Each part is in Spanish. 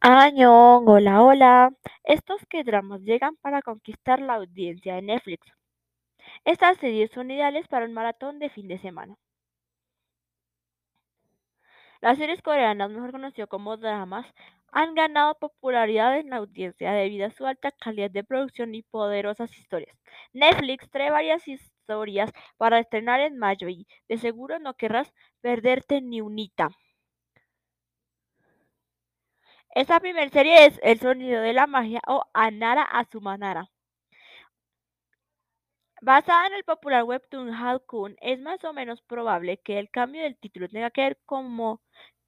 Año, hola, hola. Estos que dramas llegan para conquistar la audiencia de Netflix. Estas series son ideales para un maratón de fin de semana. Las series coreanas, mejor conocidas como dramas, han ganado popularidad en la audiencia debido a su alta calidad de producción y poderosas historias. Netflix trae varias historias para estrenar en mayo y de seguro no querrás perderte ni unita. Esta primera serie es El sonido de la magia o Anara Azumanara. Basada en el popular webtoon Halcón, es más o menos probable que el cambio del título tenga que ver como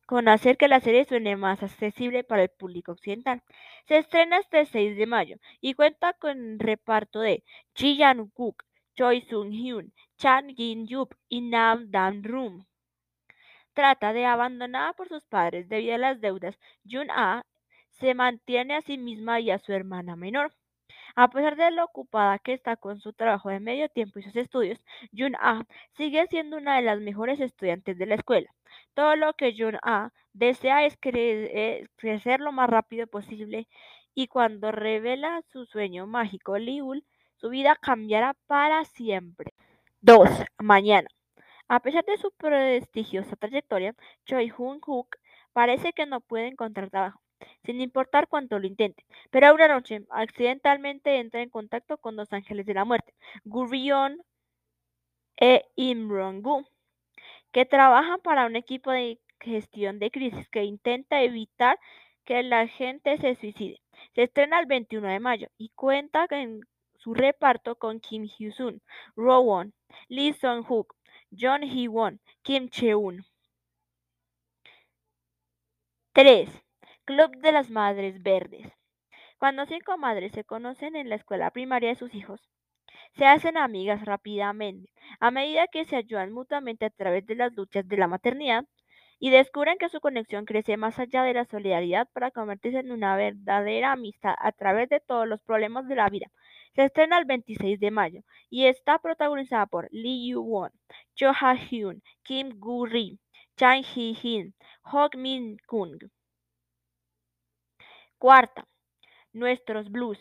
con hacer que la serie suene más accesible para el público occidental. Se estrena este 6 de mayo y cuenta con reparto de Ji Yan-wook, Choi Sung-hyun, Chan Gin-yup y Nam Dan-rum. Trata de abandonada por sus padres debido a las deudas, Jun-ah se mantiene a sí misma y a su hermana menor. A pesar de lo ocupada que está con su trabajo de medio tiempo y sus estudios, Jun-ah sigue siendo una de las mejores estudiantes de la escuela. Todo lo que Jun-ah desea es cre crecer lo más rápido posible y cuando revela su sueño mágico Liul, su vida cambiará para siempre. 2. Mañana. A pesar de su prestigiosa trayectoria, Choi Hoon-hook parece que no puede encontrar trabajo sin importar cuánto lo intente. Pero una noche, accidentalmente entra en contacto con dos ángeles de la muerte, Gurion e Imrongu, que trabajan para un equipo de gestión de crisis que intenta evitar que la gente se suicide. Se estrena el 21 de mayo y cuenta en su reparto con Kim Hyo-sun, Rowan, Lee Sung-hook, John Hee-won, Kim Cheun. 3. Club de las Madres Verdes. Cuando cinco madres se conocen en la escuela primaria de sus hijos, se hacen amigas rápidamente, a medida que se ayudan mutuamente a través de las luchas de la maternidad y descubren que su conexión crece más allá de la solidaridad para convertirse en una verdadera amistad a través de todos los problemas de la vida. Se estrena el 26 de mayo y está protagonizada por Lee Yu-won, Cho Ha-hyun, Kim Gu-ri, Chan Hee-hin, Hok Min-kung. Cuarta, nuestros blues.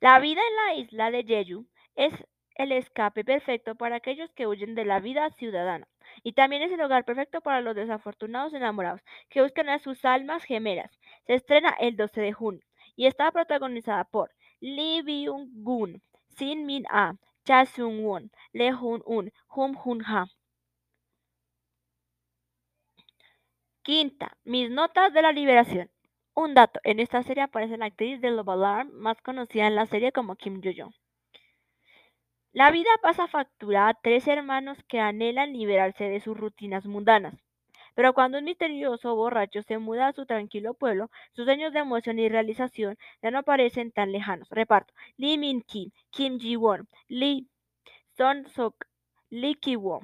La vida en la isla de Jeju es el escape perfecto para aquellos que huyen de la vida ciudadana y también es el hogar perfecto para los desafortunados enamorados que buscan a sus almas gemelas. Se estrena el 12 de junio y está protagonizada por Lee Byung-gun, Sin Min-ah, Cha Sung-won, Lee Hun-un, Hum Hun-ha. Quinta, mis notas de la liberación. Un dato, en esta serie aparece la actriz de Love Alarm, más conocida en la serie como Kim Yo-yo. La vida pasa factura a tres hermanos que anhelan liberarse de sus rutinas mundanas. Pero cuando un misterioso borracho se muda a su tranquilo pueblo, sus sueños de emoción y realización ya no parecen tan lejanos. Reparto: Lee Min-ki, Kim Ji-won, Lee Son-sok, Lee Ki-won.